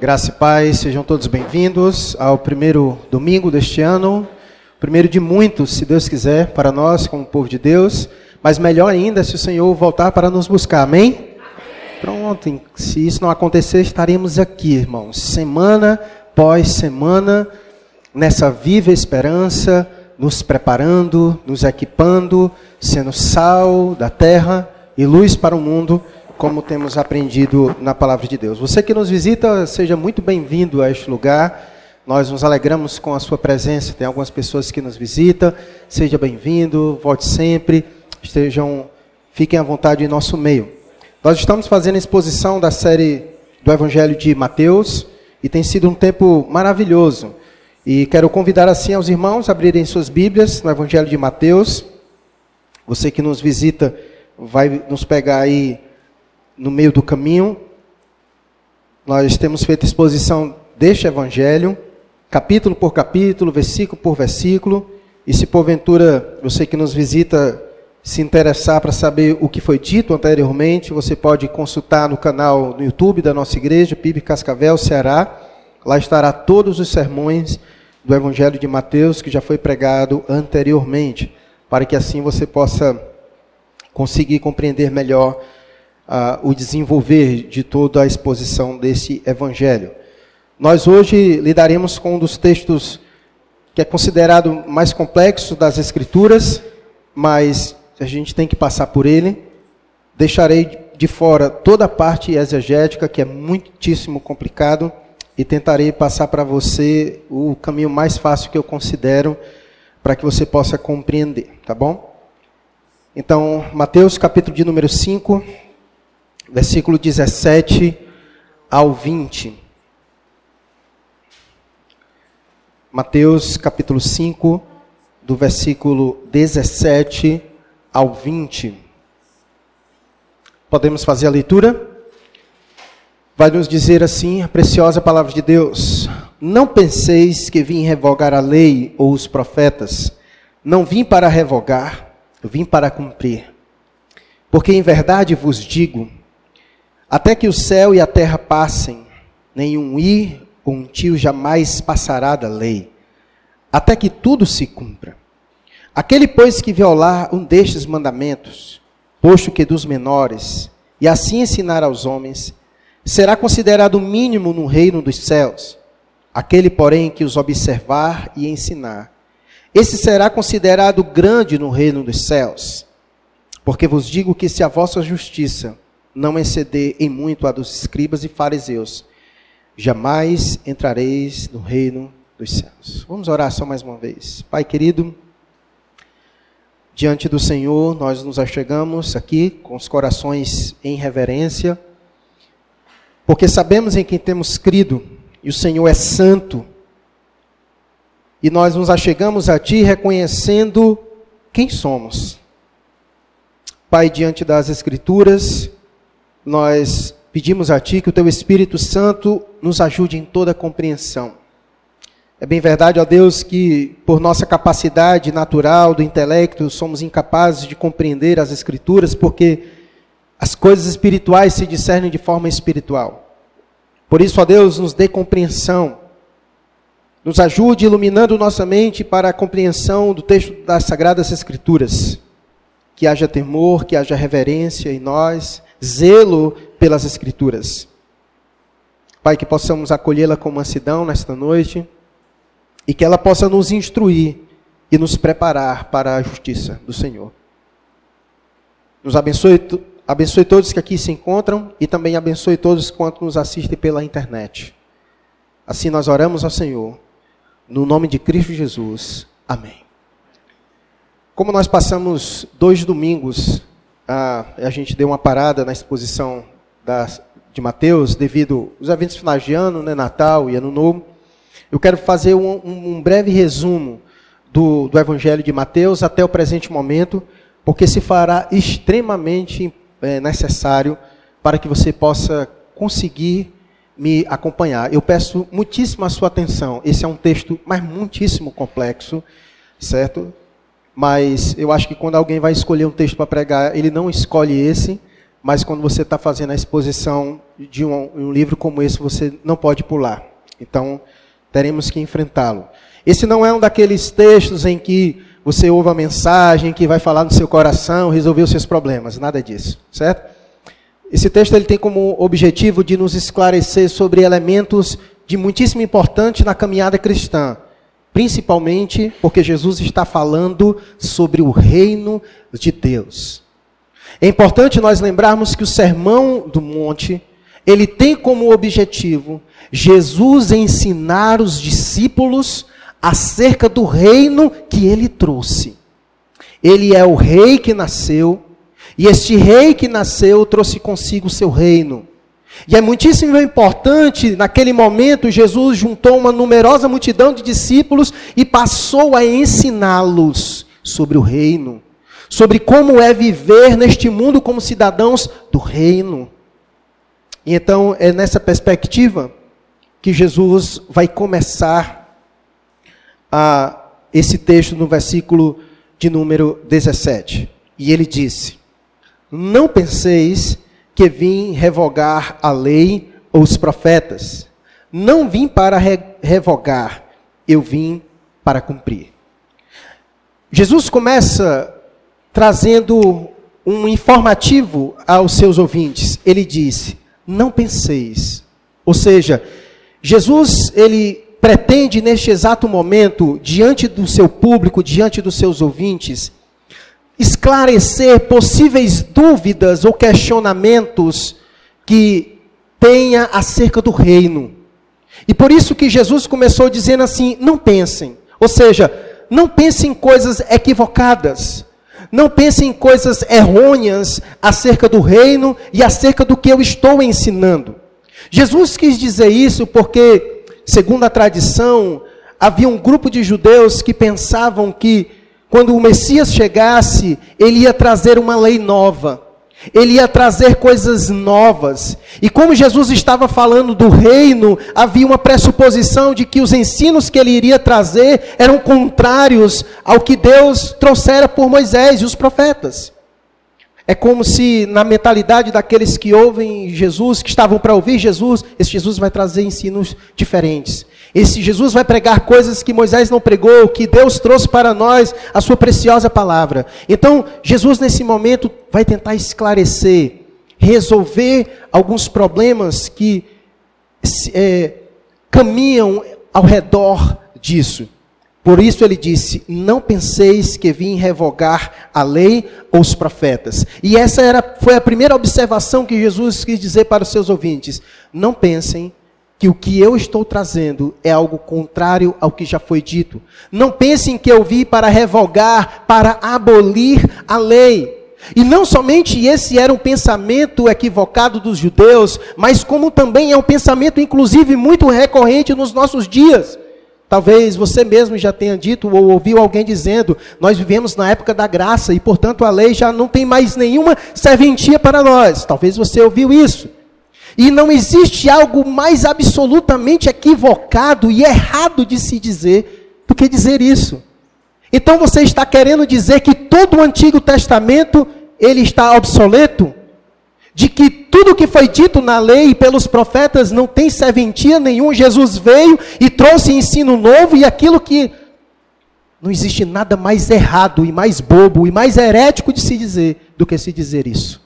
Graça e paz, sejam todos bem-vindos ao primeiro domingo deste ano, primeiro de muitos, se Deus quiser, para nós, como povo de Deus, mas melhor ainda se o Senhor voltar para nos buscar, amém? amém. Pronto, se isso não acontecer, estaremos aqui, irmãos, semana após semana, nessa viva esperança, nos preparando, nos equipando, sendo sal da terra e luz para o mundo como temos aprendido na palavra de Deus. Você que nos visita, seja muito bem-vindo a este lugar. Nós nos alegramos com a sua presença. Tem algumas pessoas que nos visitam. Seja bem-vindo, volte sempre. Estejam, fiquem à vontade em nosso meio. Nós estamos fazendo a exposição da série do Evangelho de Mateus e tem sido um tempo maravilhoso. E quero convidar assim aos irmãos a abrirem suas Bíblias no Evangelho de Mateus. Você que nos visita vai nos pegar aí no meio do caminho. Nós temos feito exposição deste evangelho, capítulo por capítulo, versículo por versículo. E se porventura você que nos visita se interessar para saber o que foi dito anteriormente, você pode consultar no canal no YouTube da nossa igreja, PIB Cascavel, Ceará. Lá estará todos os sermões do Evangelho de Mateus que já foi pregado anteriormente, para que assim você possa conseguir compreender melhor uh, o desenvolver de toda a exposição desse evangelho. Nós hoje lidaremos com um dos textos que é considerado mais complexo das Escrituras, mas a gente tem que passar por ele. Deixarei de fora toda a parte exegética, que é muitíssimo complicado, e tentarei passar para você o caminho mais fácil que eu considero para que você possa compreender, tá bom? Então, Mateus capítulo de número 5, versículo 17 ao 20. Mateus capítulo 5, do versículo 17 ao 20. Podemos fazer a leitura? Vai nos dizer assim a preciosa palavra de Deus: Não penseis que vim revogar a lei ou os profetas. Não vim para revogar, vim para cumprir. Porque em verdade vos digo, até que o céu e a terra passem, nenhum ir ou um tio jamais passará da lei, até que tudo se cumpra. Aquele, pois, que violar um destes mandamentos, posto que dos menores, e assim ensinar aos homens, será considerado mínimo no reino dos céus. Aquele, porém, que os observar e ensinar, esse será considerado grande no reino dos céus. Porque vos digo que se a vossa justiça não exceder em muito a dos escribas e fariseus, jamais entrareis no reino dos céus. Vamos orar só mais uma vez. Pai querido, diante do Senhor, nós nos achegamos aqui com os corações em reverência, porque sabemos em quem temos crido, e o Senhor é santo. E nós nos achegamos a Ti reconhecendo quem somos. Pai, diante das Escrituras, nós pedimos a Ti que o Teu Espírito Santo nos ajude em toda a compreensão. É bem verdade, ó Deus, que por nossa capacidade natural do intelecto somos incapazes de compreender as Escrituras, porque as coisas espirituais se discernem de forma espiritual. Por isso, ó Deus, nos dê compreensão. Nos ajude iluminando nossa mente para a compreensão do texto das Sagradas Escrituras. Que haja temor, que haja reverência em nós zelo pelas Escrituras. Pai, que possamos acolhê-la com mansidão nesta noite e que ela possa nos instruir e nos preparar para a justiça do Senhor. Nos abençoe, abençoe todos que aqui se encontram e também abençoe todos quanto nos assistem pela internet. Assim nós oramos ao Senhor, no nome de Cristo Jesus. Amém. Como nós passamos dois domingos a, a gente deu uma parada na exposição de Mateus devido aos eventos finais de ano, né, Natal e Ano Novo. Eu quero fazer um, um, breve resumo do, do Evangelho de Mateus até o presente momento, porque se fará extremamente é, necessário para que você possa conseguir me acompanhar. Eu peço muitíssimo a sua atenção. Esse é um texto, mas muitíssimo complexo, certo? Mas eu acho que quando alguém vai escolher um texto para pregar, ele não escolhe esse, mas quando você está fazendo a exposição de um, um, livro como esse, você não pode pular. Então, teremos que enfrentá-lo. Esse não é um daqueles textos em que você ouve a mensagem que vai falar no seu coração, resolver os seus problemas, nada disso, certo? Esse texto ele tem como objetivo de nos esclarecer sobre elementos de muitíssima importância na caminhada cristã, principalmente porque Jesus está falando sobre o reino de Deus. É importante nós lembrarmos que o Sermão do Monte, ele tem como objetivo Jesus ensinar os discípulos acerca do reino que ele trouxe. Ele é o rei que nasceu, e este rei que nasceu trouxe consigo o seu reino. E é muitíssimo importante, naquele momento, Jesus juntou uma numerosa multidão de discípulos e passou a ensiná-los sobre o reino, sobre como é viver neste mundo como cidadãos do reino. E então é nessa perspectiva que Jesus vai começar a, esse texto no versículo de número 17. E ele disse: Não penseis que vim revogar a lei ou os profetas. Não vim para re revogar, eu vim para cumprir. Jesus começa trazendo um informativo aos seus ouvintes. Ele disse: Não penseis. Ou seja, Jesus, ele pretende neste exato momento, diante do seu público, diante dos seus ouvintes, esclarecer possíveis dúvidas ou questionamentos que tenha acerca do reino. E por isso que Jesus começou dizendo assim: não pensem. Ou seja, não pensem em coisas equivocadas. Não pensem em coisas errôneas acerca do reino e acerca do que eu estou ensinando. Jesus quis dizer isso porque, segundo a tradição, havia um grupo de judeus que pensavam que quando o Messias chegasse, ele ia trazer uma lei nova. Ele ia trazer coisas novas. E como Jesus estava falando do reino, havia uma pressuposição de que os ensinos que ele iria trazer eram contrários ao que Deus trouxera por Moisés e os profetas. É como se na mentalidade daqueles que ouvem Jesus, que estavam para ouvir Jesus, esse Jesus vai trazer ensinos diferentes. Esse Jesus vai pregar coisas que Moisés não pregou, que Deus trouxe para nós a sua preciosa palavra. Então, Jesus nesse momento vai tentar esclarecer, resolver alguns problemas que é, caminham ao redor disso. Por isso ele disse: Não penseis que vim revogar a lei ou os profetas. E essa era, foi a primeira observação que Jesus quis dizer para os seus ouvintes: Não pensem que o que eu estou trazendo é algo contrário ao que já foi dito. Não pensem que eu vim para revogar, para abolir a lei. E não somente esse era um pensamento equivocado dos judeus, mas como também é um pensamento, inclusive, muito recorrente nos nossos dias. Talvez você mesmo já tenha dito ou ouviu alguém dizendo: Nós vivemos na época da graça e, portanto, a lei já não tem mais nenhuma serventia para nós. Talvez você ouviu isso. E não existe algo mais absolutamente equivocado e errado de se dizer do que dizer isso. Então você está querendo dizer que todo o Antigo Testamento ele está obsoleto? De que tudo que foi dito na lei pelos profetas não tem serventia nenhuma, Jesus veio e trouxe ensino novo e aquilo que não existe nada mais errado e mais bobo e mais herético de se dizer do que se dizer isso.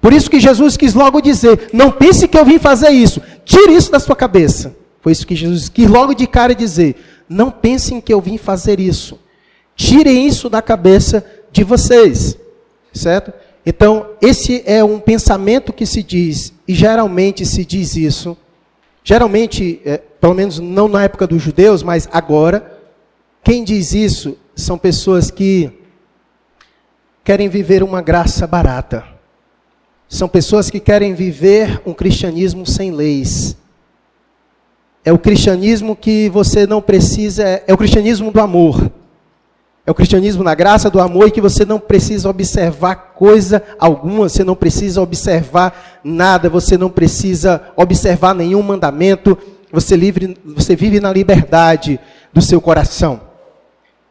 Por isso que Jesus quis logo dizer: não pense que eu vim fazer isso, tire isso da sua cabeça. Foi isso que Jesus quis logo de cara dizer: não pensem que eu vim fazer isso, tirem isso da cabeça de vocês, certo? Então, esse é um pensamento que se diz, e geralmente se diz isso, geralmente, é, pelo menos não na época dos judeus, mas agora, quem diz isso são pessoas que querem viver uma graça barata são pessoas que querem viver um cristianismo sem leis. É o cristianismo que você não precisa, é o cristianismo do amor. É o cristianismo na graça do amor e que você não precisa observar coisa alguma, você não precisa observar nada, você não precisa observar nenhum mandamento, você, livre, você vive na liberdade do seu coração.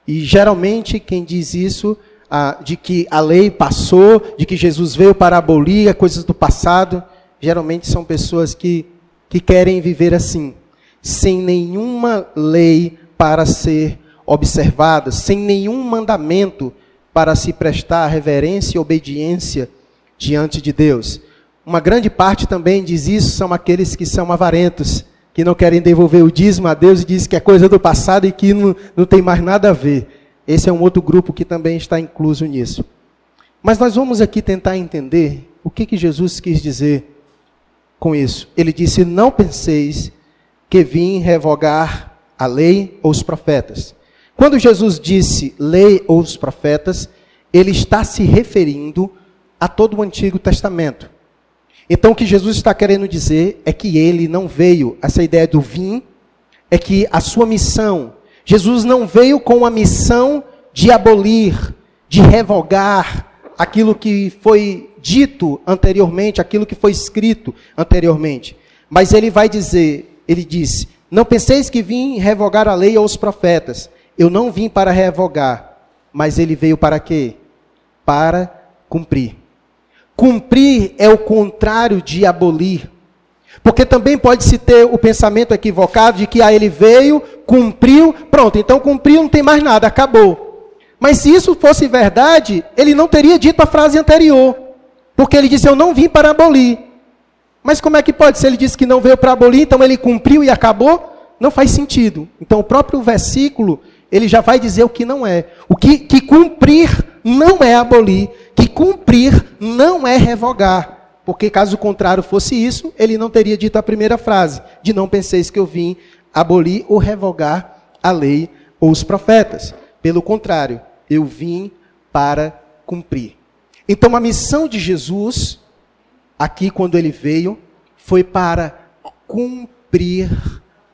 E geralmente quem diz isso ah, de que a lei passou, de que Jesus veio para abolir coisas do passado, geralmente são pessoas que, que querem viver assim, sem nenhuma lei para ser observada, sem nenhum mandamento para se prestar reverência e obediência diante de Deus. Uma grande parte também diz isso são aqueles que são avarentos, que não querem devolver o dízimo a Deus e diz que é coisa do passado e que não, não tem mais nada a ver. Esse é um outro grupo que também está incluso nisso. Mas nós vamos aqui tentar entender o que, que Jesus quis dizer com isso. Ele disse: Não penseis que vim revogar a lei ou os profetas. Quando Jesus disse lei ou os profetas, ele está se referindo a todo o Antigo Testamento. Então o que Jesus está querendo dizer é que ele não veio, essa ideia do vim, é que a sua missão, Jesus não veio com a missão de abolir, de revogar aquilo que foi dito anteriormente, aquilo que foi escrito anteriormente. Mas ele vai dizer, ele disse: Não penseis que vim revogar a lei ou os profetas. Eu não vim para revogar, mas ele veio para quê? Para cumprir. Cumprir é o contrário de abolir. Porque também pode-se ter o pensamento equivocado de que ah, ele veio, cumpriu, pronto, então cumpriu, não tem mais nada, acabou. Mas se isso fosse verdade, ele não teria dito a frase anterior. Porque ele disse: Eu não vim para abolir. Mas como é que pode? Se ele disse que não veio para abolir, então ele cumpriu e acabou? Não faz sentido. Então o próprio versículo, ele já vai dizer o que não é. O que, que cumprir não é abolir, que cumprir não é revogar. Porque caso contrário fosse isso, ele não teria dito a primeira frase, de não penseis que eu vim abolir ou revogar a lei ou os profetas. Pelo contrário, eu vim para cumprir. Então a missão de Jesus, aqui quando ele veio, foi para cumprir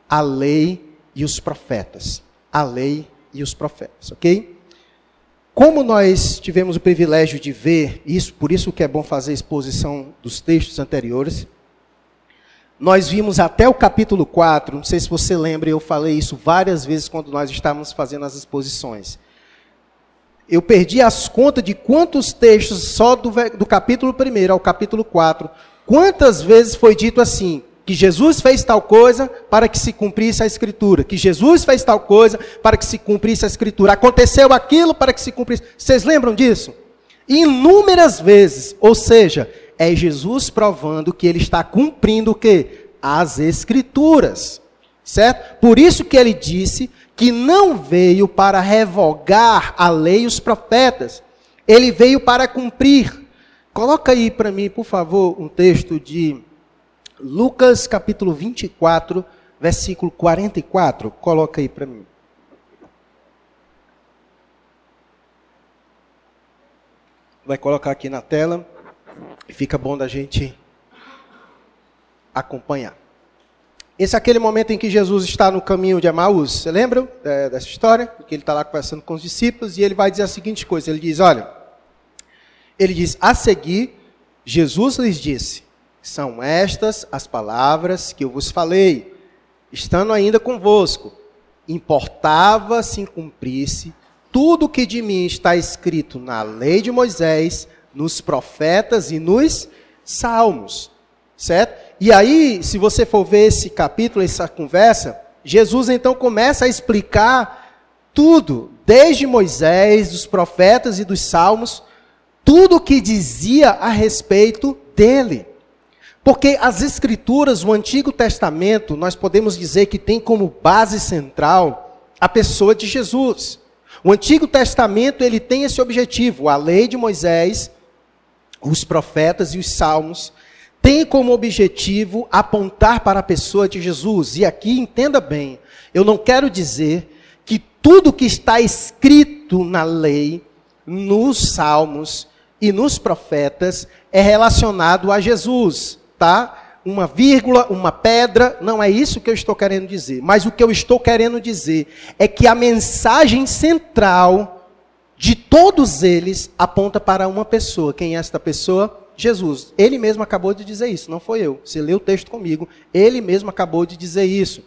a lei e os profetas. A lei e os profetas, ok? Como nós tivemos o privilégio de ver isso, por isso que é bom fazer a exposição dos textos anteriores, nós vimos até o capítulo 4, não sei se você lembra, eu falei isso várias vezes quando nós estávamos fazendo as exposições. Eu perdi as contas de quantos textos, só do, do capítulo 1 ao capítulo 4, quantas vezes foi dito assim: que Jesus fez tal coisa para que se cumprisse a escritura, que Jesus fez tal coisa para que se cumprisse a escritura, aconteceu aquilo para que se cumprisse. Vocês lembram disso? Inúmeras vezes, ou seja, é Jesus provando que ele está cumprindo o quê? As escrituras. Certo? Por isso que ele disse que não veio para revogar a lei e os profetas. Ele veio para cumprir. Coloca aí para mim, por favor, um texto de Lucas capítulo 24, versículo 44. Coloca aí para mim. Vai colocar aqui na tela. Fica bom da gente acompanhar. Esse é aquele momento em que Jesus está no caminho de Emaús. Você lembra é, dessa história? Que ele está lá conversando com os discípulos e ele vai dizer a seguinte coisa: ele diz, olha, ele diz, a seguir, Jesus lhes disse: são estas as palavras que eu vos falei, estando ainda convosco. Importava se cumprisse tudo o que de mim está escrito na lei de Moisés, nos profetas e nos salmos. Certo? E aí, se você for ver esse capítulo, essa conversa, Jesus então começa a explicar tudo, desde Moisés, dos profetas e dos salmos, tudo o que dizia a respeito dele. Porque as Escrituras, o Antigo Testamento, nós podemos dizer que tem como base central a pessoa de Jesus. O Antigo Testamento ele tem esse objetivo, a lei de Moisés, os profetas e os salmos tem como objetivo apontar para a pessoa de Jesus. E aqui entenda bem, eu não quero dizer que tudo que está escrito na lei, nos salmos e nos profetas é relacionado a Jesus Uma vírgula, uma pedra, não é isso que eu estou querendo dizer. Mas o que eu estou querendo dizer é que a mensagem central de todos eles aponta para uma pessoa. Quem é esta pessoa? Jesus. Ele mesmo acabou de dizer isso, não foi eu. Você leu o texto comigo. Ele mesmo acabou de dizer isso.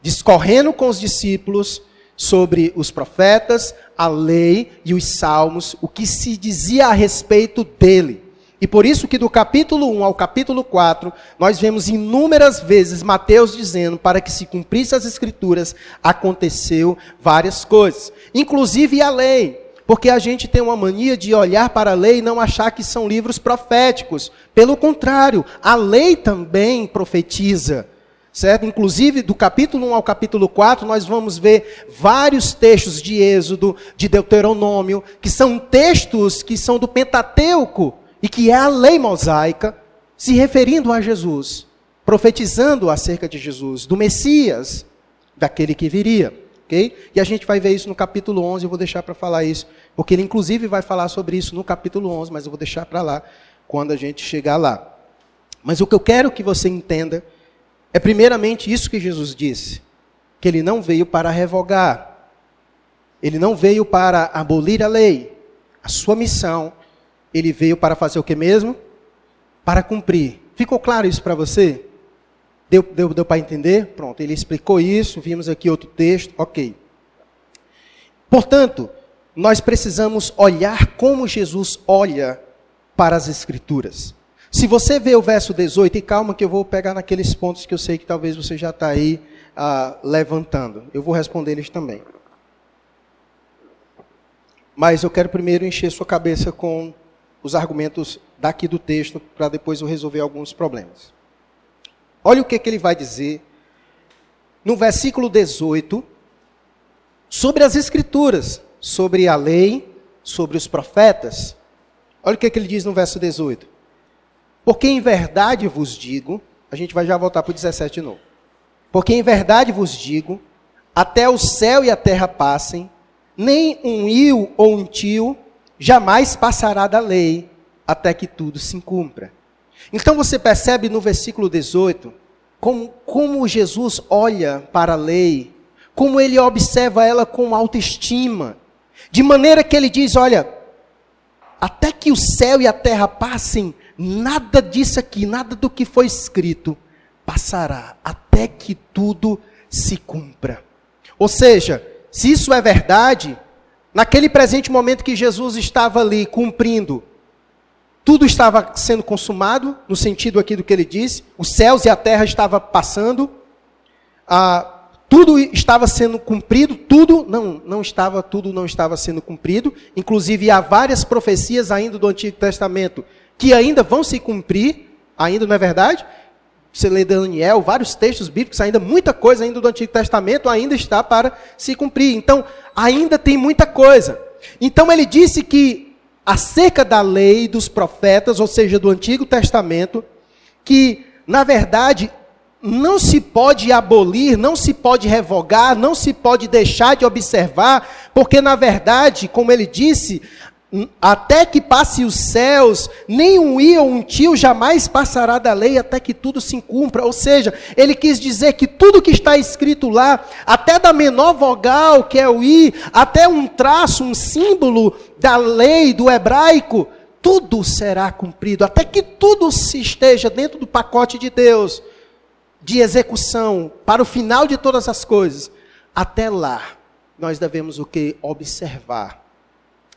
Discorrendo com os discípulos sobre os profetas, a lei e os salmos, o que se dizia a respeito dele. E por isso que do capítulo 1 ao capítulo 4, nós vemos inúmeras vezes Mateus dizendo para que se cumprisse as escrituras, aconteceu várias coisas, inclusive a lei. Porque a gente tem uma mania de olhar para a lei e não achar que são livros proféticos. Pelo contrário, a lei também profetiza. Certo? Inclusive, do capítulo 1 ao capítulo 4, nós vamos ver vários textos de Êxodo, de Deuteronômio, que são textos que são do Pentateuco e que é a lei mosaica, se referindo a Jesus, profetizando acerca de Jesus, do Messias, daquele que viria. Okay? E a gente vai ver isso no capítulo 11, eu vou deixar para falar isso, porque ele inclusive vai falar sobre isso no capítulo 11, mas eu vou deixar para lá quando a gente chegar lá. Mas o que eu quero que você entenda é primeiramente isso que Jesus disse, que ele não veio para revogar. Ele não veio para abolir a lei. A sua missão, ele veio para fazer o que mesmo? Para cumprir. Ficou claro isso para você? Deu, deu, deu para entender? Pronto, ele explicou isso, vimos aqui outro texto, ok. Portanto, nós precisamos olhar como Jesus olha para as Escrituras. Se você vê o verso 18, e calma que eu vou pegar naqueles pontos que eu sei que talvez você já está aí ah, levantando. Eu vou responder eles também. Mas eu quero primeiro encher sua cabeça com os argumentos daqui do texto, para depois eu resolver alguns problemas. Olha o que, que ele vai dizer no versículo 18 sobre as Escrituras, sobre a lei, sobre os profetas. Olha o que, que ele diz no verso 18. Porque em verdade vos digo, a gente vai já voltar para o 17 de novo. Porque em verdade vos digo, até o céu e a terra passem, nem um io ou um tio jamais passará da lei, até que tudo se cumpra. Então você percebe no versículo 18 como, como Jesus olha para a lei, como ele observa ela com autoestima, de maneira que ele diz: olha, até que o céu e a terra passem, nada disso aqui, nada do que foi escrito passará, até que tudo se cumpra. Ou seja, se isso é verdade, naquele presente momento que Jesus estava ali cumprindo, tudo estava sendo consumado, no sentido aqui do que ele disse, os céus e a terra estavam passando, ah, tudo estava sendo cumprido, tudo não, não estava, tudo não estava sendo cumprido. Inclusive há várias profecias ainda do Antigo Testamento que ainda vão se cumprir, ainda não é verdade? Você lê Daniel, vários textos bíblicos, ainda muita coisa ainda do Antigo Testamento ainda está para se cumprir. Então, ainda tem muita coisa. Então ele disse que acerca da lei dos profetas, ou seja, do Antigo Testamento, que na verdade não se pode abolir, não se pode revogar, não se pode deixar de observar, porque na verdade, como ele disse, até que passe os céus, nem um i ou um tio jamais passará da lei até que tudo se cumpra. Ou seja, ele quis dizer que tudo que está escrito lá, até da menor vogal, que é o i, até um traço, um símbolo da lei do hebraico, tudo será cumprido, até que tudo se esteja dentro do pacote de Deus de execução para o final de todas as coisas. Até lá, nós devemos o que observar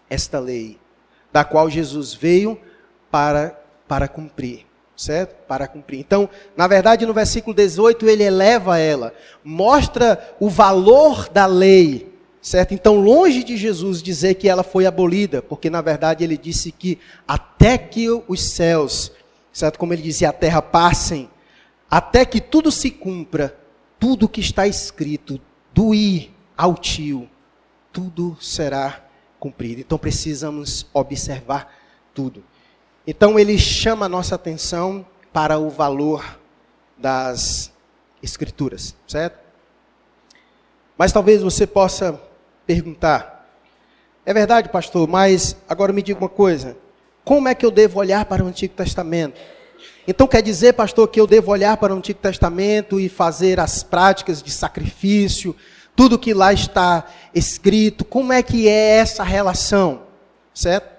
esta lei, da qual Jesus veio para, para cumprir. Certo? Para cumprir. Então, na verdade, no versículo 18, ele eleva ela, mostra o valor da lei, certo? Então, longe de Jesus dizer que ela foi abolida, porque na verdade ele disse que até que os céus, certo? Como ele dizia, a terra passem, até que tudo se cumpra, tudo que está escrito, do ir ao tio, tudo será cumprido. Então precisamos observar tudo. Então ele chama a nossa atenção para o valor das escrituras, certo? Mas talvez você possa perguntar: é verdade, pastor, mas agora me diga uma coisa: como é que eu devo olhar para o Antigo Testamento? Então quer dizer, pastor, que eu devo olhar para o Antigo Testamento e fazer as práticas de sacrifício, tudo que lá está escrito, como é que é essa relação, certo?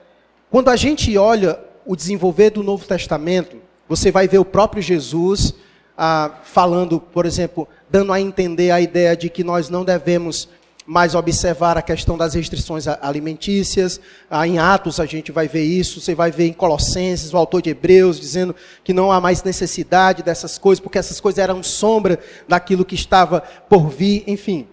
Quando a gente olha o desenvolver do Novo Testamento, você vai ver o próprio Jesus ah, falando, por exemplo, dando a entender a ideia de que nós não devemos mas observar a questão das restrições alimentícias. Ah, em Atos a gente vai ver isso, você vai ver em Colossenses, o autor de Hebreus, dizendo que não há mais necessidade dessas coisas, porque essas coisas eram sombra daquilo que estava por vir, enfim.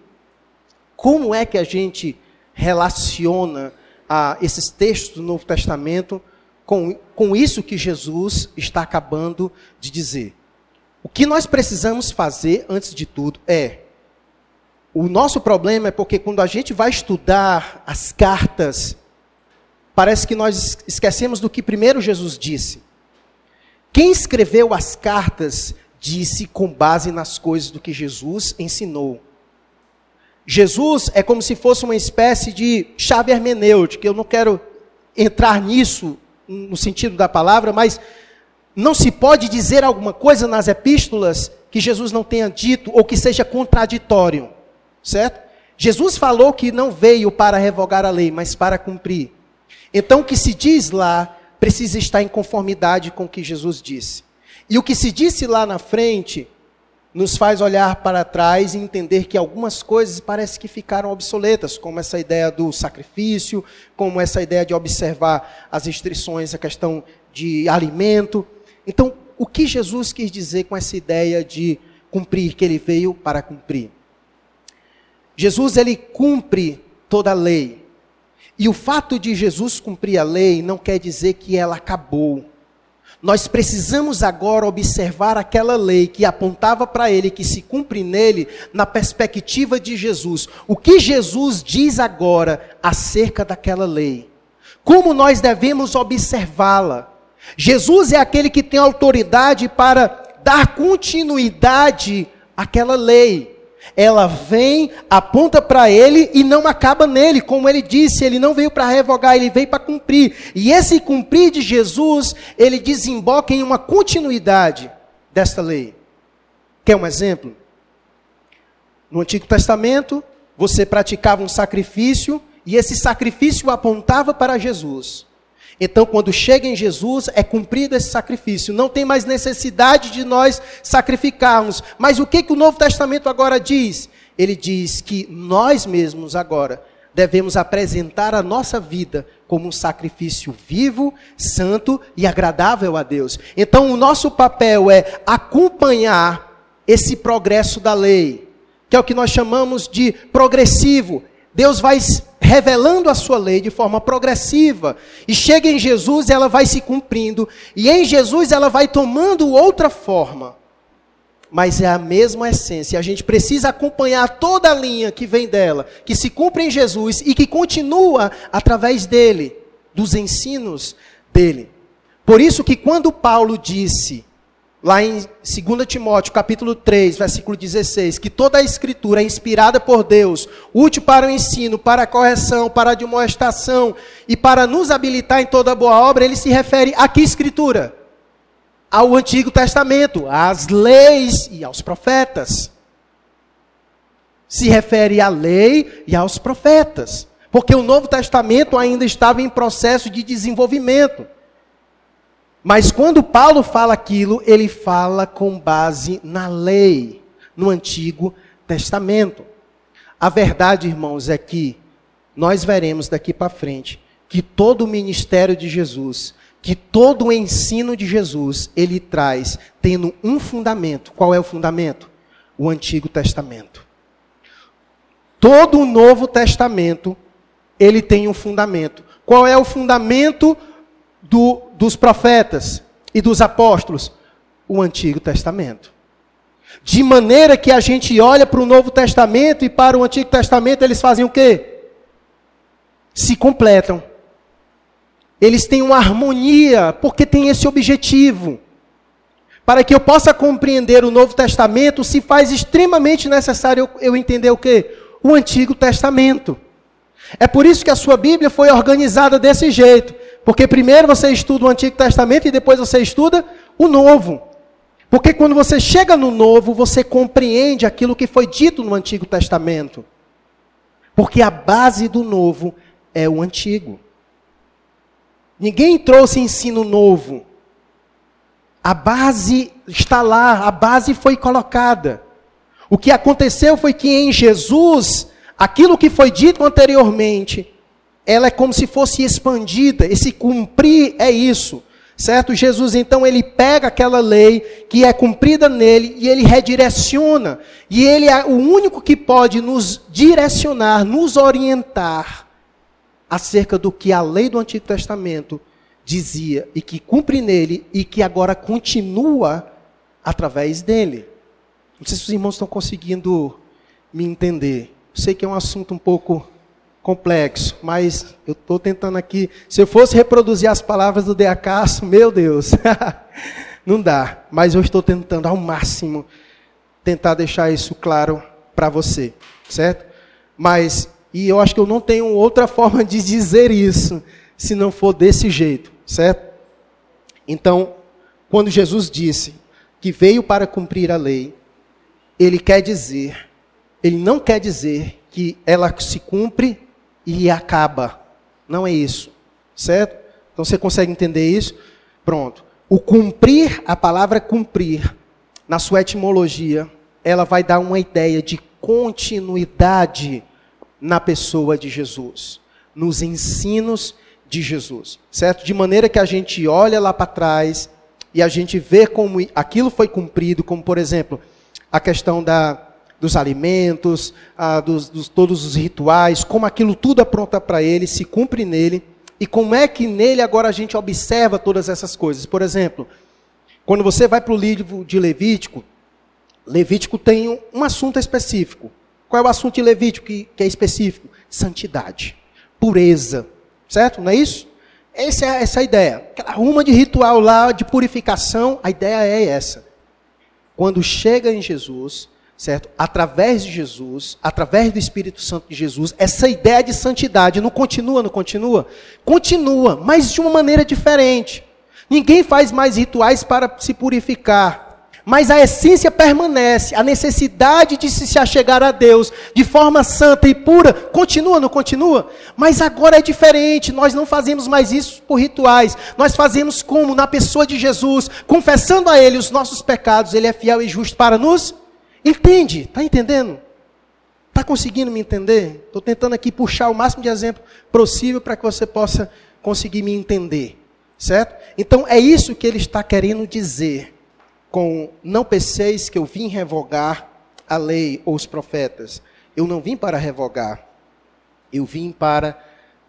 Como é que a gente relaciona ah, esses textos do Novo Testamento com, com isso que Jesus está acabando de dizer? O que nós precisamos fazer, antes de tudo, é o nosso problema é porque quando a gente vai estudar as cartas, parece que nós esquecemos do que primeiro Jesus disse. Quem escreveu as cartas disse com base nas coisas do que Jesus ensinou. Jesus é como se fosse uma espécie de chave hermenêutica. Eu não quero entrar nisso no sentido da palavra, mas não se pode dizer alguma coisa nas epístolas que Jesus não tenha dito ou que seja contraditório. Certo? Jesus falou que não veio para revogar a lei, mas para cumprir. Então o que se diz lá precisa estar em conformidade com o que Jesus disse. E o que se disse lá na frente nos faz olhar para trás e entender que algumas coisas parece que ficaram obsoletas, como essa ideia do sacrifício, como essa ideia de observar as restrições, a questão de alimento. Então, o que Jesus quis dizer com essa ideia de cumprir, que ele veio para cumprir? Jesus ele cumpre toda a lei. E o fato de Jesus cumprir a lei não quer dizer que ela acabou. Nós precisamos agora observar aquela lei que apontava para ele, que se cumpre nele, na perspectiva de Jesus. O que Jesus diz agora acerca daquela lei? Como nós devemos observá-la? Jesus é aquele que tem autoridade para dar continuidade àquela lei. Ela vem, aponta para ele e não acaba nele. Como ele disse, ele não veio para revogar, ele veio para cumprir. E esse cumprir de Jesus, ele desemboca em uma continuidade desta lei. Quer um exemplo? No Antigo Testamento, você praticava um sacrifício e esse sacrifício apontava para Jesus. Então, quando chega em Jesus, é cumprido esse sacrifício. Não tem mais necessidade de nós sacrificarmos. Mas o que, que o Novo Testamento agora diz? Ele diz que nós mesmos agora devemos apresentar a nossa vida como um sacrifício vivo, santo e agradável a Deus. Então, o nosso papel é acompanhar esse progresso da lei, que é o que nós chamamos de progressivo. Deus vai revelando a sua lei de forma progressiva. E chega em Jesus, ela vai se cumprindo. E em Jesus ela vai tomando outra forma. Mas é a mesma essência. A gente precisa acompanhar toda a linha que vem dela, que se cumpre em Jesus e que continua através dele, dos ensinos dele. Por isso que quando Paulo disse lá em 2 Timóteo, capítulo 3, versículo 16, que toda a escritura é inspirada por Deus, útil para o ensino, para a correção, para a admoestação e para nos habilitar em toda boa obra, ele se refere a que escritura? Ao Antigo Testamento, às leis e aos profetas. Se refere à lei e aos profetas. Porque o Novo Testamento ainda estava em processo de desenvolvimento. Mas quando Paulo fala aquilo, ele fala com base na lei, no Antigo Testamento. A verdade, irmãos, é que nós veremos daqui para frente que todo o ministério de Jesus, que todo o ensino de Jesus, ele traz tendo um fundamento. Qual é o fundamento? O Antigo Testamento. Todo o Novo Testamento, ele tem um fundamento. Qual é o fundamento do, dos profetas e dos apóstolos? O Antigo Testamento. De maneira que a gente olha para o Novo Testamento e para o Antigo Testamento, eles fazem o quê? Se completam. Eles têm uma harmonia, porque tem esse objetivo. Para que eu possa compreender o Novo Testamento, se faz extremamente necessário eu entender o quê? O Antigo Testamento. É por isso que a sua Bíblia foi organizada desse jeito. Porque primeiro você estuda o Antigo Testamento e depois você estuda o Novo. Porque quando você chega no Novo, você compreende aquilo que foi dito no Antigo Testamento. Porque a base do Novo é o Antigo. Ninguém trouxe ensino novo. A base está lá, a base foi colocada. O que aconteceu foi que em Jesus aquilo que foi dito anteriormente, ela é como se fosse expandida. Esse cumprir é isso. Certo? Jesus então ele pega aquela lei que é cumprida nele e ele redireciona. E ele é o único que pode nos direcionar, nos orientar acerca do que a lei do Antigo Testamento dizia e que cumpre nele e que agora continua através dele. Não sei se os irmãos estão conseguindo me entender. Sei que é um assunto um pouco complexo, mas eu estou tentando aqui. Se eu fosse reproduzir as palavras do Deacasso, meu Deus, não dá. Mas eu estou tentando ao máximo tentar deixar isso claro para você, certo? Mas, e eu acho que eu não tenho outra forma de dizer isso, se não for desse jeito, certo? Então, quando Jesus disse que veio para cumprir a lei, ele quer dizer, ele não quer dizer que ela se cumpre e acaba. Não é isso. Certo? Então você consegue entender isso? Pronto. O cumprir, a palavra cumprir, na sua etimologia, ela vai dar uma ideia de continuidade na pessoa de Jesus, nos ensinos de Jesus, certo? De maneira que a gente olha lá para trás e a gente vê como aquilo foi cumprido, como por exemplo, a questão da dos alimentos, ah, dos, dos, todos os rituais, como aquilo tudo apronta para ele, se cumpre nele, e como é que nele agora a gente observa todas essas coisas. Por exemplo, quando você vai para o livro de Levítico, Levítico tem um assunto específico. Qual é o assunto de Levítico que, que é específico? Santidade, pureza, certo? Não é isso? Essa é essa é a ideia. Aquela ruma de ritual lá, de purificação, a ideia é essa. Quando chega em Jesus, certo? Através de Jesus, através do Espírito Santo de Jesus, essa ideia de santidade não continua, não continua? Continua, mas de uma maneira diferente. Ninguém faz mais rituais para se purificar. Mas a essência permanece, a necessidade de se achegar a Deus de forma santa e pura, continua, não continua? Mas agora é diferente, nós não fazemos mais isso por rituais, nós fazemos como? Na pessoa de Jesus, confessando a Ele os nossos pecados, Ele é fiel e justo para nos Entende? Está entendendo? Está conseguindo me entender? Estou tentando aqui puxar o máximo de exemplo possível para que você possa conseguir me entender. Certo? Então é isso que ele está querendo dizer com não penseis que eu vim revogar a lei ou os profetas. Eu não vim para revogar. Eu vim para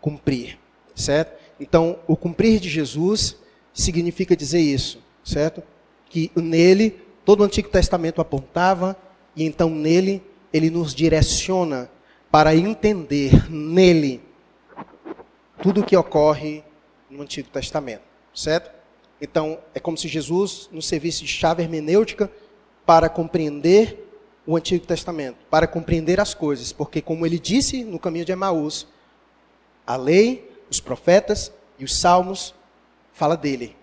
cumprir. Certo? Então, o cumprir de Jesus significa dizer isso, certo? Que nele todo o Antigo Testamento apontava e então nele ele nos direciona para entender nele tudo o que ocorre no Antigo Testamento, certo? Então é como se Jesus nos servisse de chave hermenêutica para compreender o Antigo Testamento, para compreender as coisas, porque como ele disse no caminho de Emaús, a lei, os profetas e os salmos fala dele.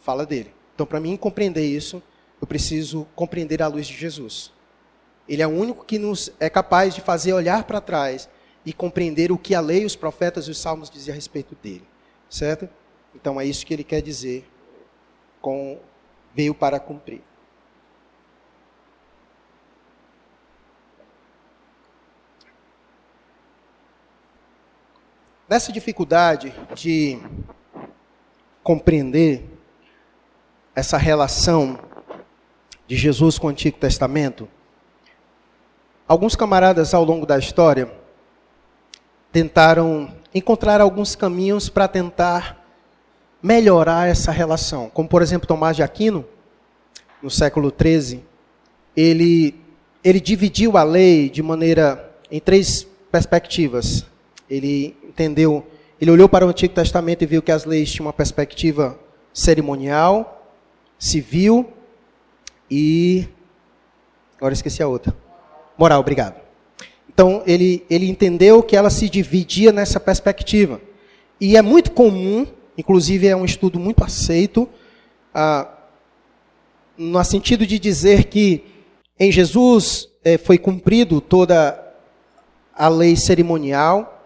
Fala dele. Então, para mim compreender isso, eu preciso compreender a luz de Jesus. Ele é o único que nos é capaz de fazer olhar para trás e compreender o que a lei, os profetas e os salmos diziam a respeito dele. Certo? Então é isso que ele quer dizer com veio para cumprir. Nessa dificuldade de compreender essa relação de Jesus com o Antigo Testamento, Alguns camaradas ao longo da história tentaram encontrar alguns caminhos para tentar melhorar essa relação. Como, por exemplo, Tomás de Aquino, no século XIII, ele, ele dividiu a lei de maneira em três perspectivas. Ele entendeu, ele olhou para o Antigo Testamento e viu que as leis tinham uma perspectiva cerimonial, civil e agora esqueci a outra. Moral, obrigado. Então, ele, ele entendeu que ela se dividia nessa perspectiva. E é muito comum, inclusive é um estudo muito aceito, ah, no sentido de dizer que em Jesus eh, foi cumprido toda a lei cerimonial.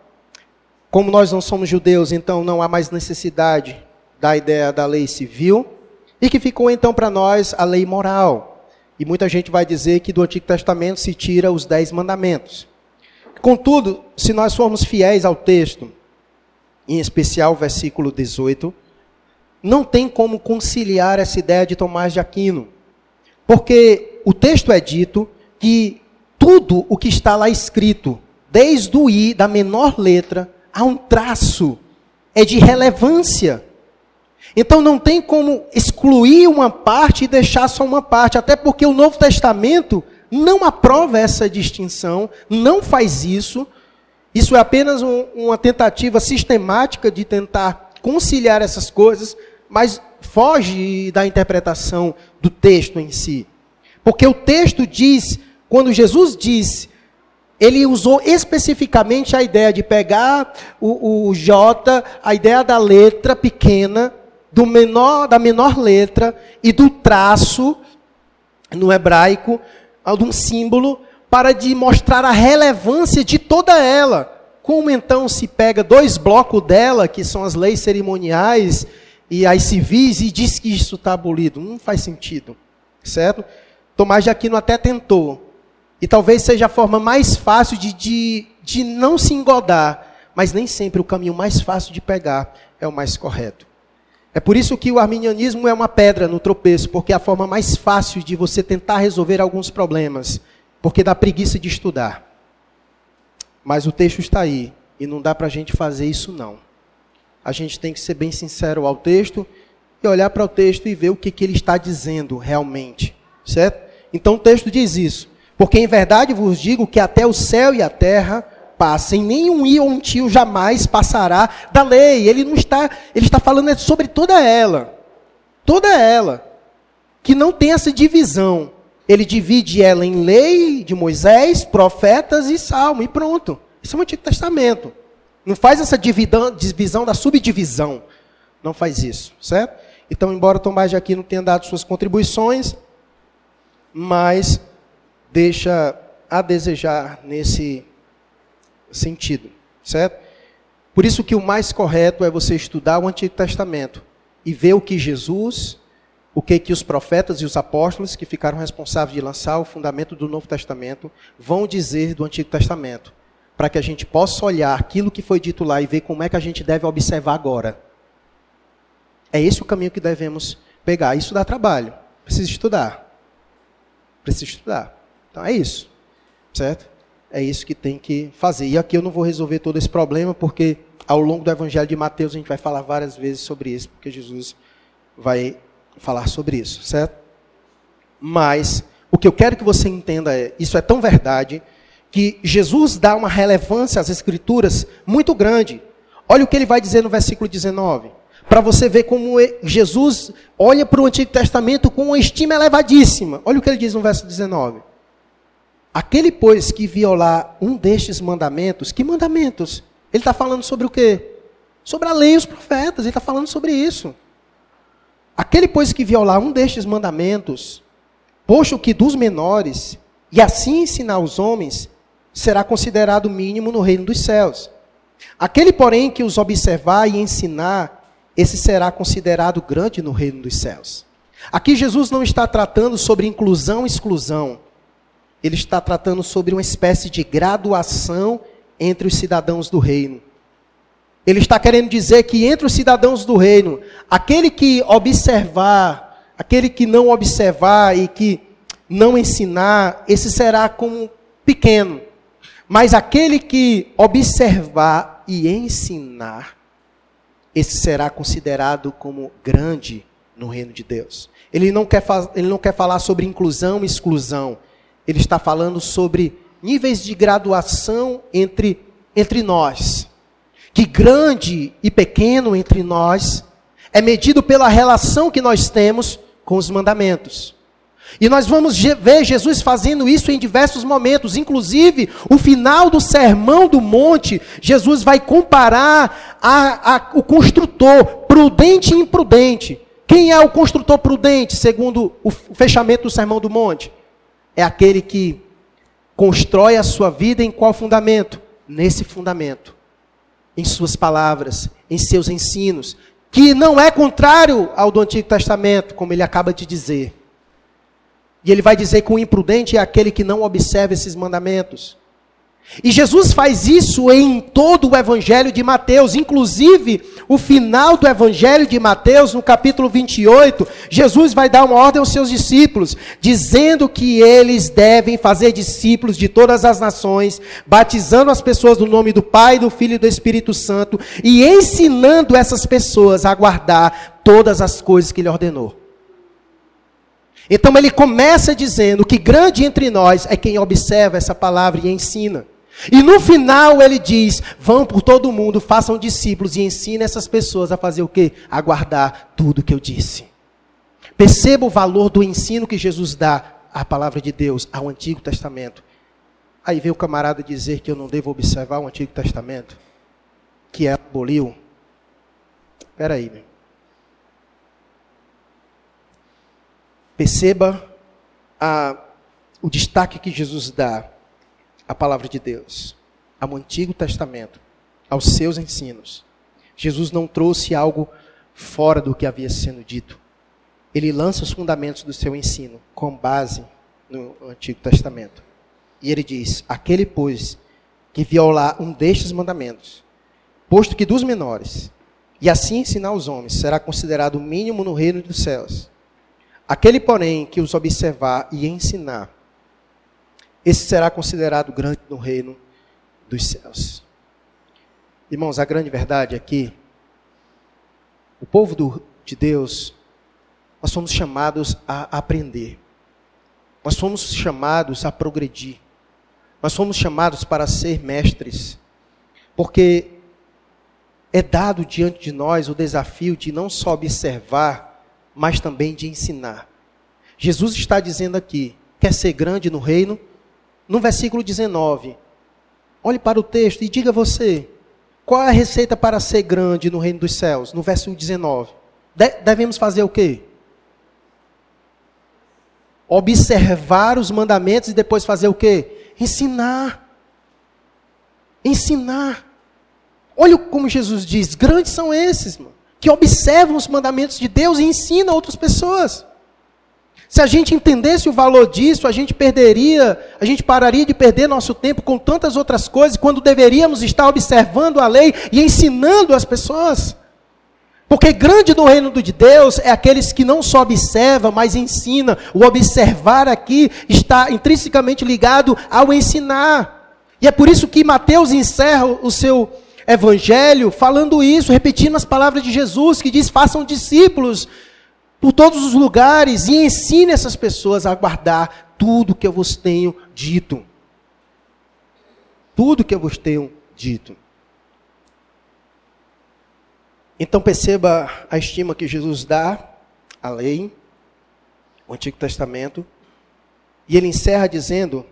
Como nós não somos judeus, então não há mais necessidade da ideia da lei civil. E que ficou então para nós a lei moral. E muita gente vai dizer que do Antigo Testamento se tira os dez mandamentos. Contudo, se nós formos fiéis ao texto, em especial o versículo 18, não tem como conciliar essa ideia de Tomás de Aquino. Porque o texto é dito que tudo o que está lá escrito, desde o I, da menor letra, a um traço, é de relevância. Então não tem como excluir uma parte e deixar só uma parte, até porque o Novo Testamento não aprova essa distinção, não faz isso. Isso é apenas um, uma tentativa sistemática de tentar conciliar essas coisas, mas foge da interpretação do texto em si. Porque o texto diz, quando Jesus diz, ele usou especificamente a ideia de pegar o, o J, a ideia da letra pequena, do menor, da menor letra e do traço no hebraico, de um símbolo, para de mostrar a relevância de toda ela. Como então se pega dois blocos dela, que são as leis cerimoniais e as civis, e diz que isso está abolido? Não faz sentido, certo? Tomás de Aquino até tentou. E talvez seja a forma mais fácil de, de, de não se engodar, mas nem sempre o caminho mais fácil de pegar é o mais correto. É por isso que o arminianismo é uma pedra no tropeço, porque é a forma mais fácil de você tentar resolver alguns problemas, porque dá preguiça de estudar. Mas o texto está aí, e não dá para a gente fazer isso não. A gente tem que ser bem sincero ao texto e olhar para o texto e ver o que, que ele está dizendo realmente, certo? Então o texto diz isso. Porque em verdade vos digo que até o céu e a terra passem, nenhum i ou um tio jamais passará da lei. Ele não está, ele está falando sobre toda ela. Toda ela. Que não tem essa divisão. Ele divide ela em lei de Moisés, profetas e salmo, e pronto. Isso é o Antigo Testamento. Não faz essa divisão da subdivisão. Não faz isso, certo? Então, embora Tomás de Aquino tenha dado suas contribuições, mas deixa a desejar nesse sentido, certo? Por isso que o mais correto é você estudar o Antigo Testamento e ver o que Jesus, o que que os profetas e os apóstolos que ficaram responsáveis de lançar o fundamento do Novo Testamento vão dizer do Antigo Testamento, para que a gente possa olhar aquilo que foi dito lá e ver como é que a gente deve observar agora. É esse o caminho que devemos pegar. Isso dá trabalho. Precisa estudar. Precisa estudar. Então é isso. Certo? É isso que tem que fazer. E aqui eu não vou resolver todo esse problema, porque ao longo do Evangelho de Mateus a gente vai falar várias vezes sobre isso, porque Jesus vai falar sobre isso, certo? Mas o que eu quero que você entenda é, isso é tão verdade, que Jesus dá uma relevância às Escrituras muito grande. Olha o que ele vai dizer no versículo 19. Para você ver como Jesus olha para o Antigo Testamento com uma estima elevadíssima. Olha o que ele diz no verso 19. Aquele, pois, que violar um destes mandamentos, que mandamentos? Ele está falando sobre o quê? Sobre a lei e os profetas, ele está falando sobre isso. Aquele, pois, que violar um destes mandamentos, posto que dos menores, e assim ensinar os homens, será considerado mínimo no reino dos céus. Aquele, porém, que os observar e ensinar, esse será considerado grande no reino dos céus. Aqui Jesus não está tratando sobre inclusão e exclusão ele está tratando sobre uma espécie de graduação entre os cidadãos do reino. Ele está querendo dizer que entre os cidadãos do reino, aquele que observar, aquele que não observar e que não ensinar, esse será como pequeno. Mas aquele que observar e ensinar, esse será considerado como grande no reino de Deus. Ele não quer, ele não quer falar sobre inclusão e exclusão ele está falando sobre níveis de graduação entre, entre nós. Que grande e pequeno entre nós é medido pela relação que nós temos com os mandamentos. E nós vamos ver Jesus fazendo isso em diversos momentos, inclusive o final do sermão do monte, Jesus vai comparar a, a, o construtor prudente e imprudente. Quem é o construtor prudente, segundo o fechamento do sermão do monte? É aquele que constrói a sua vida em qual fundamento? Nesse fundamento. Em suas palavras, em seus ensinos, que não é contrário ao do Antigo Testamento, como ele acaba de dizer. E ele vai dizer que o imprudente é aquele que não observa esses mandamentos. E Jesus faz isso em todo o Evangelho de Mateus, inclusive o final do Evangelho de Mateus, no capítulo 28, Jesus vai dar uma ordem aos seus discípulos, dizendo que eles devem fazer discípulos de todas as nações, batizando as pessoas no nome do Pai, do Filho e do Espírito Santo e ensinando essas pessoas a guardar todas as coisas que ele ordenou. Então ele começa dizendo que grande entre nós é quem observa essa palavra e ensina. E no final ele diz: vão por todo o mundo, façam discípulos e ensinem essas pessoas a fazer o quê? A guardar tudo que eu disse. Perceba o valor do ensino que Jesus dá à palavra de Deus, ao Antigo Testamento. Aí vem o camarada dizer que eu não devo observar o Antigo Testamento, que é aboliu. Espera aí, meu. Perceba a, o destaque que Jesus dá a palavra de Deus, ao Antigo Testamento, aos seus ensinos. Jesus não trouxe algo fora do que havia sendo dito. Ele lança os fundamentos do seu ensino com base no Antigo Testamento. E ele diz: Aquele, pois, que violar um destes mandamentos, posto que dos menores, e assim ensinar os homens, será considerado mínimo no reino dos céus. Aquele, porém, que os observar e ensinar, esse será considerado grande no reino dos céus. Irmãos, a grande verdade é que o povo do, de Deus, nós somos chamados a aprender. Nós somos chamados a progredir. Nós somos chamados para ser mestres. Porque é dado diante de nós o desafio de não só observar, mas também de ensinar. Jesus está dizendo aqui: quer ser grande no reino? No versículo 19. Olhe para o texto e diga você, qual é a receita para ser grande no reino dos céus? No versículo 19. De devemos fazer o quê? Observar os mandamentos e depois fazer o quê? Ensinar. Ensinar. Olha como Jesus diz: grandes são esses, mano, que observam os mandamentos de Deus e ensinam outras pessoas. Se a gente entendesse o valor disso, a gente perderia, a gente pararia de perder nosso tempo com tantas outras coisas, quando deveríamos estar observando a lei e ensinando as pessoas. Porque grande no reino de Deus é aqueles que não só observam, mas ensina. O observar aqui está intrinsecamente ligado ao ensinar. E é por isso que Mateus encerra o seu evangelho falando isso, repetindo as palavras de Jesus, que diz: façam discípulos por todos os lugares e ensine essas pessoas a guardar tudo que eu vos tenho dito. Tudo que eu vos tenho dito. Então perceba a estima que Jesus dá à lei, o Antigo Testamento, e ele encerra dizendo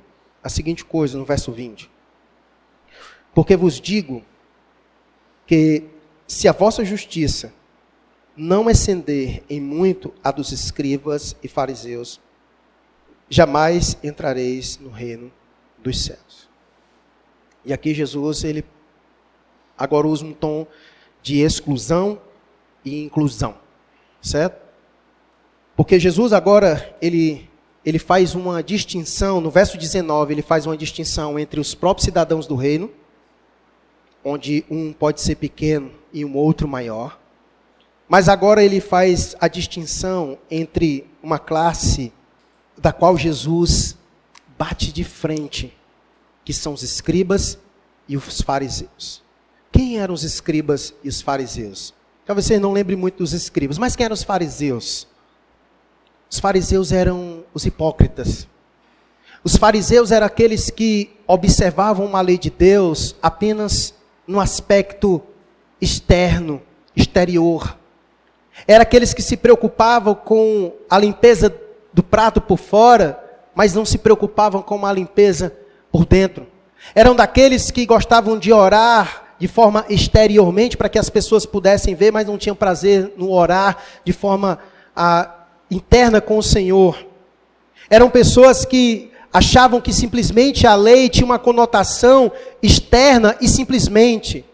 a seguinte coisa no verso 20: Porque vos digo que se a vossa justiça não exceder em muito a dos escribas e fariseus, jamais entrareis no reino dos céus. E aqui Jesus, ele agora usa um tom de exclusão e inclusão, certo? Porque Jesus agora, ele, ele faz uma distinção, no verso 19, ele faz uma distinção entre os próprios cidadãos do reino, onde um pode ser pequeno e um outro maior, mas agora ele faz a distinção entre uma classe da qual Jesus bate de frente, que são os escribas e os fariseus. Quem eram os escribas e os fariseus? Talvez você não lembre muito dos escribas, mas quem eram os fariseus? Os fariseus eram os hipócritas. Os fariseus eram aqueles que observavam uma lei de Deus apenas no aspecto externo, exterior. Era aqueles que se preocupavam com a limpeza do prato por fora, mas não se preocupavam com a limpeza por dentro. Eram daqueles que gostavam de orar de forma exteriormente para que as pessoas pudessem ver, mas não tinham prazer no orar de forma a, interna com o Senhor. Eram pessoas que achavam que simplesmente a lei tinha uma conotação externa e simplesmente.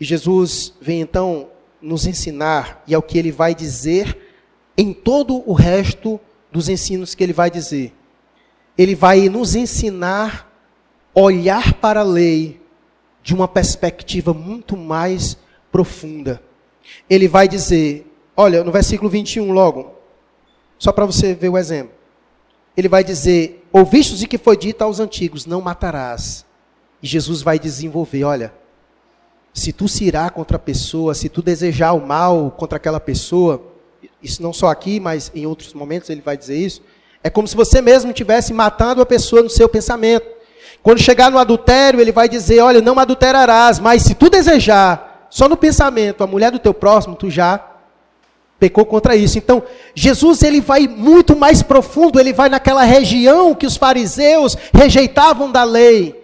E Jesus vem então nos ensinar, e é o que ele vai dizer em todo o resto dos ensinos que ele vai dizer. Ele vai nos ensinar olhar para a lei de uma perspectiva muito mais profunda. Ele vai dizer, olha, no versículo 21 logo, só para você ver o exemplo. Ele vai dizer: Ouvistes o que foi dito aos antigos: Não matarás. E Jesus vai desenvolver: Olha, se tu se irá contra a pessoa, se tu desejar o mal contra aquela pessoa, isso não só aqui, mas em outros momentos ele vai dizer isso, é como se você mesmo estivesse matando a pessoa no seu pensamento. Quando chegar no adultério, ele vai dizer: Olha, não adulterarás, mas se tu desejar, só no pensamento, a mulher do teu próximo, tu já pecou contra isso. Então, Jesus ele vai muito mais profundo, ele vai naquela região que os fariseus rejeitavam da lei.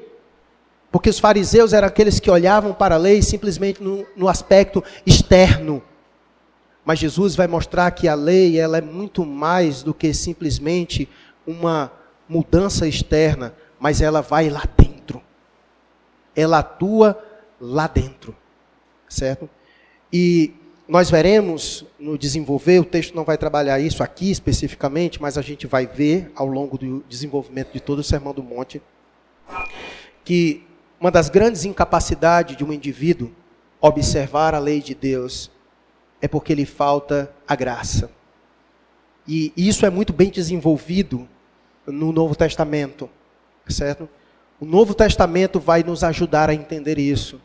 Porque os fariseus eram aqueles que olhavam para a lei simplesmente no, no aspecto externo. Mas Jesus vai mostrar que a lei ela é muito mais do que simplesmente uma mudança externa, mas ela vai lá dentro. Ela atua lá dentro. Certo? E nós veremos no desenvolver, o texto não vai trabalhar isso aqui especificamente, mas a gente vai ver ao longo do desenvolvimento de todo o Sermão do Monte, que uma das grandes incapacidades de um indivíduo observar a lei de Deus é porque lhe falta a graça. E isso é muito bem desenvolvido no Novo Testamento, certo? O Novo Testamento vai nos ajudar a entender isso.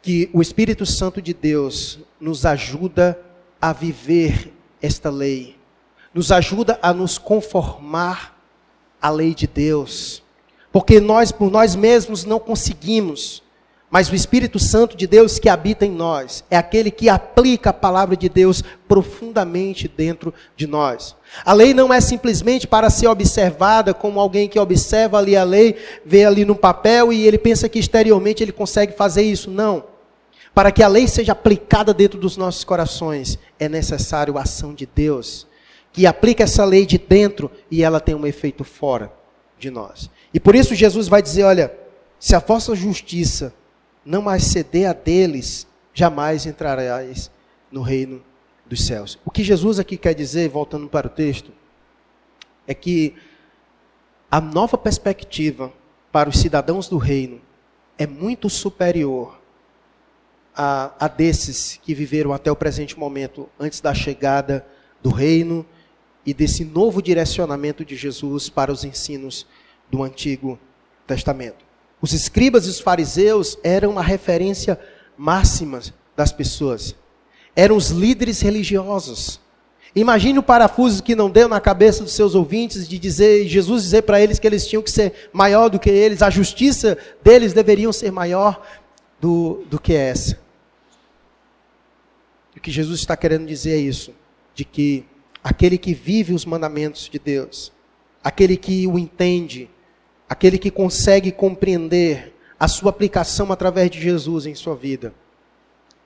Que o Espírito Santo de Deus nos ajuda a viver esta lei, nos ajuda a nos conformar à lei de Deus porque nós, por nós mesmos, não conseguimos. Mas o Espírito Santo de Deus que habita em nós é aquele que aplica a palavra de Deus profundamente dentro de nós. A lei não é simplesmente para ser observada como alguém que observa ali a lei, vê ali no papel e ele pensa que exteriormente ele consegue fazer isso. Não. Para que a lei seja aplicada dentro dos nossos corações, é necessário a ação de Deus, que aplica essa lei de dentro e ela tem um efeito fora de nós. E por isso Jesus vai dizer: olha, se a vossa justiça não exceder a deles, jamais entrarás no reino dos céus. O que Jesus aqui quer dizer, voltando para o texto, é que a nova perspectiva para os cidadãos do reino é muito superior a, a desses que viveram até o presente momento, antes da chegada do reino e desse novo direcionamento de Jesus para os ensinos do Antigo Testamento. Os escribas e os fariseus eram a referência máxima das pessoas. Eram os líderes religiosos. Imagine o parafuso que não deu na cabeça dos seus ouvintes de dizer, Jesus dizer para eles que eles tinham que ser maior do que eles, a justiça deles deveriam ser maior do, do que essa. O que Jesus está querendo dizer é isso, de que aquele que vive os mandamentos de Deus, aquele que o entende, aquele que consegue compreender a sua aplicação através de Jesus em sua vida,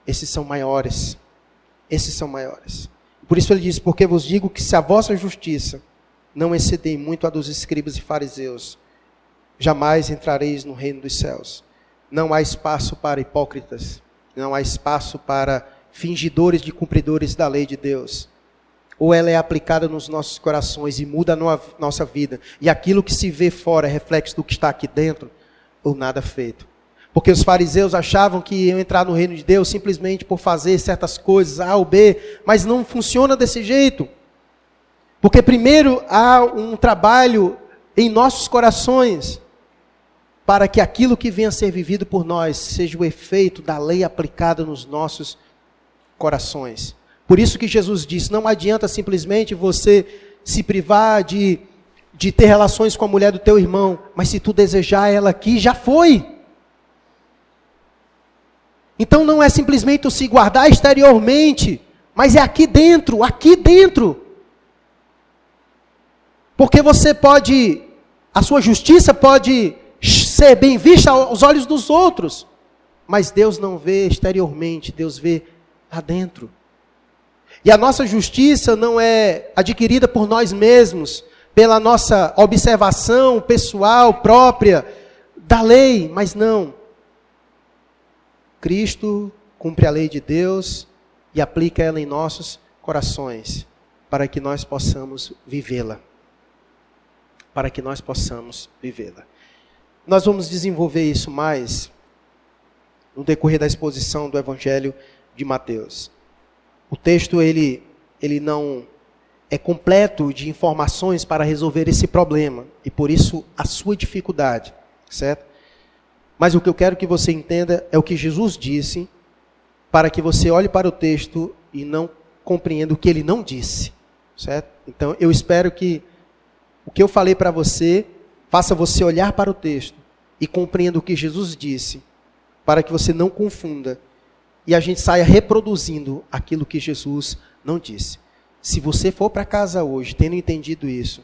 esses são maiores. Esses são maiores. Por isso ele diz: Porque vos digo que se a vossa justiça não exceder muito a dos escribas e fariseus, jamais entrareis no reino dos céus. Não há espaço para hipócritas, não há espaço para fingidores de cumpridores da lei de Deus ou ela é aplicada nos nossos corações e muda a nossa vida, e aquilo que se vê fora é reflexo do que está aqui dentro, ou nada feito. Porque os fariseus achavam que iam entrar no reino de Deus simplesmente por fazer certas coisas, A ou B, mas não funciona desse jeito. Porque primeiro há um trabalho em nossos corações, para que aquilo que venha a ser vivido por nós seja o efeito da lei aplicada nos nossos corações. Por isso que Jesus disse: não adianta simplesmente você se privar de, de ter relações com a mulher do teu irmão, mas se tu desejar ela aqui, já foi. Então não é simplesmente se guardar exteriormente, mas é aqui dentro, aqui dentro. Porque você pode, a sua justiça pode ser bem vista aos olhos dos outros, mas Deus não vê exteriormente, Deus vê lá dentro. E a nossa justiça não é adquirida por nós mesmos, pela nossa observação pessoal própria da lei, mas não. Cristo cumpre a lei de Deus e aplica ela em nossos corações, para que nós possamos vivê-la. Para que nós possamos vivê-la. Nós vamos desenvolver isso mais no decorrer da exposição do Evangelho de Mateus. O texto ele, ele não é completo de informações para resolver esse problema e por isso a sua dificuldade, certo? Mas o que eu quero que você entenda é o que Jesus disse, para que você olhe para o texto e não compreenda o que ele não disse, certo? Então eu espero que o que eu falei para você faça você olhar para o texto e compreenda o que Jesus disse, para que você não confunda e a gente saia reproduzindo aquilo que Jesus não disse. Se você for para casa hoje tendo entendido isso,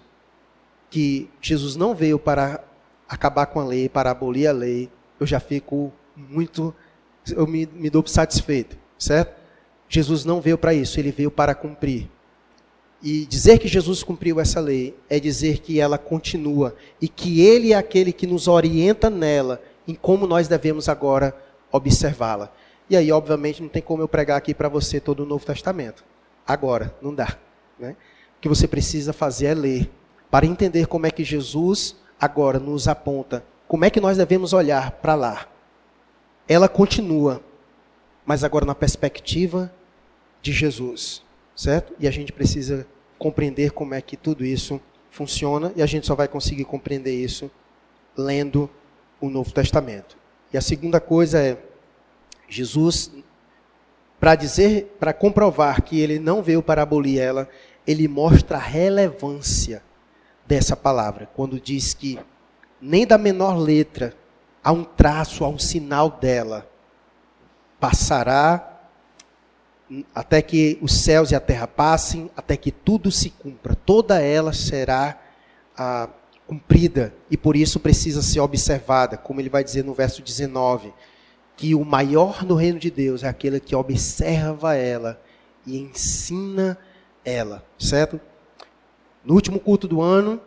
que Jesus não veio para acabar com a lei, para abolir a lei, eu já fico muito, eu me, me dou satisfeito, certo? Jesus não veio para isso, ele veio para cumprir. E dizer que Jesus cumpriu essa lei é dizer que ela continua e que ele é aquele que nos orienta nela, em como nós devemos agora observá-la. E aí, obviamente, não tem como eu pregar aqui para você todo o Novo Testamento. Agora, não dá. Né? O que você precisa fazer é ler, para entender como é que Jesus agora nos aponta, como é que nós devemos olhar para lá. Ela continua, mas agora na perspectiva de Jesus, certo? E a gente precisa compreender como é que tudo isso funciona, e a gente só vai conseguir compreender isso lendo o Novo Testamento. E a segunda coisa é Jesus, para dizer, para comprovar que ele não veio para abolir ela, ele mostra a relevância dessa palavra, quando diz que nem da menor letra há um traço, há um sinal dela, passará até que os céus e a terra passem, até que tudo se cumpra, toda ela será ah, cumprida. E por isso precisa ser observada, como ele vai dizer no verso 19 que o maior no reino de Deus é aquele que observa ela e ensina ela, certo? No último culto do ano,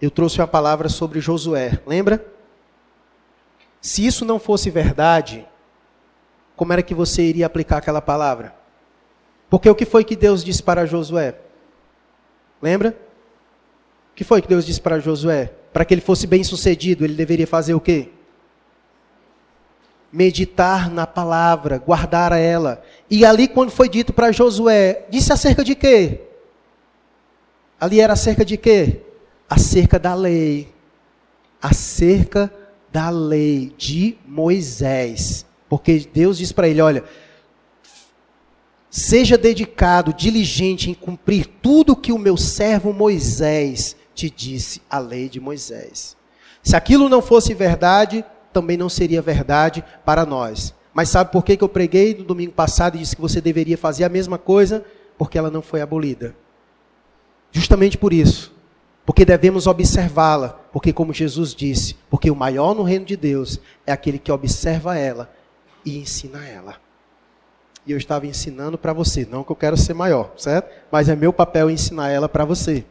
eu trouxe uma palavra sobre Josué, lembra? Se isso não fosse verdade, como era que você iria aplicar aquela palavra? Porque o que foi que Deus disse para Josué? Lembra? O que foi que Deus disse para Josué? Para que ele fosse bem sucedido, ele deveria fazer o quê? Meditar na palavra, guardar ela. E ali, quando foi dito para Josué, disse acerca de quê? Ali era acerca de quê? Acerca da lei. Acerca da lei de Moisés. Porque Deus diz para ele: olha, seja dedicado, diligente em cumprir tudo que o meu servo Moisés te disse, a lei de Moisés. Se aquilo não fosse verdade, também não seria verdade para nós. Mas sabe por que, que eu preguei no domingo passado e disse que você deveria fazer a mesma coisa? Porque ela não foi abolida. Justamente por isso. Porque devemos observá-la. Porque, como Jesus disse, porque o maior no reino de Deus é aquele que observa ela e ensina ela. E eu estava ensinando para você, não que eu quero ser maior, certo? Mas é meu papel ensinar ela para você.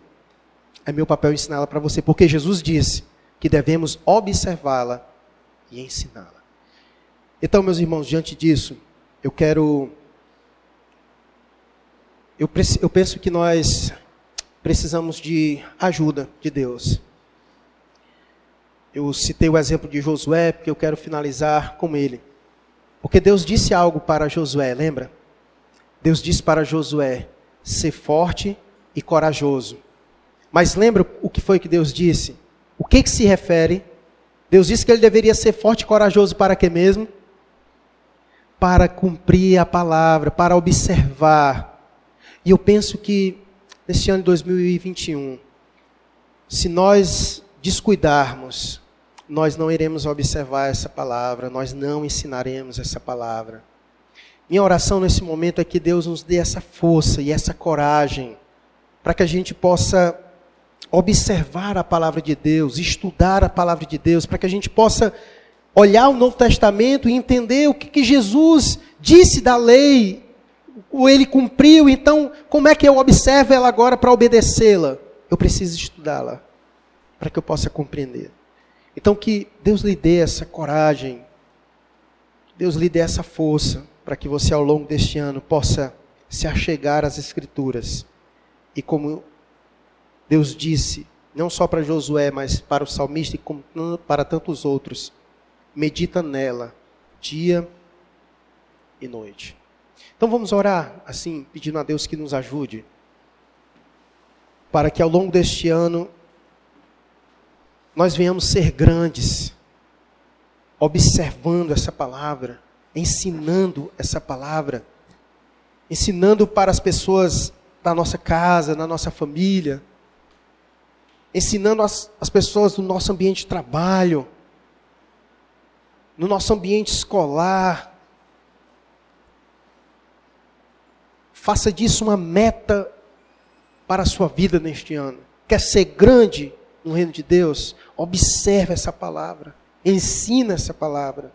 É meu papel ensinar ela para você, porque Jesus disse que devemos observá-la e ensiná-la. Então, meus irmãos, diante disso, eu quero. Eu, eu penso que nós precisamos de ajuda de Deus. Eu citei o exemplo de Josué, porque eu quero finalizar com ele. Porque Deus disse algo para Josué, lembra? Deus disse para Josué: ser forte e corajoso. Mas lembra o que foi que Deus disse? O que, que se refere Deus disse que ele deveria ser forte e corajoso para quê mesmo? Para cumprir a palavra, para observar. E eu penso que neste ano de 2021, se nós descuidarmos, nós não iremos observar essa palavra, nós não ensinaremos essa palavra. Minha oração nesse momento é que Deus nos dê essa força e essa coragem para que a gente possa observar a palavra de Deus, estudar a palavra de Deus, para que a gente possa olhar o Novo Testamento e entender o que, que Jesus disse da lei, o ele cumpriu, então como é que eu observo ela agora para obedecê-la? Eu preciso estudá-la para que eu possa compreender. Então que Deus lhe dê essa coragem, Deus lhe dê essa força para que você ao longo deste ano possa se achegar às Escrituras e como Deus disse não só para Josué, mas para o salmista e para tantos outros. Medita nela, dia e noite. Então vamos orar assim, pedindo a Deus que nos ajude, para que ao longo deste ano nós venhamos ser grandes, observando essa palavra, ensinando essa palavra, ensinando para as pessoas da nossa casa, na nossa família, ensinando as, as pessoas no nosso ambiente de trabalho, no nosso ambiente escolar. Faça disso uma meta para a sua vida neste ano. Quer ser grande no reino de Deus? Observe essa palavra, ensina essa palavra.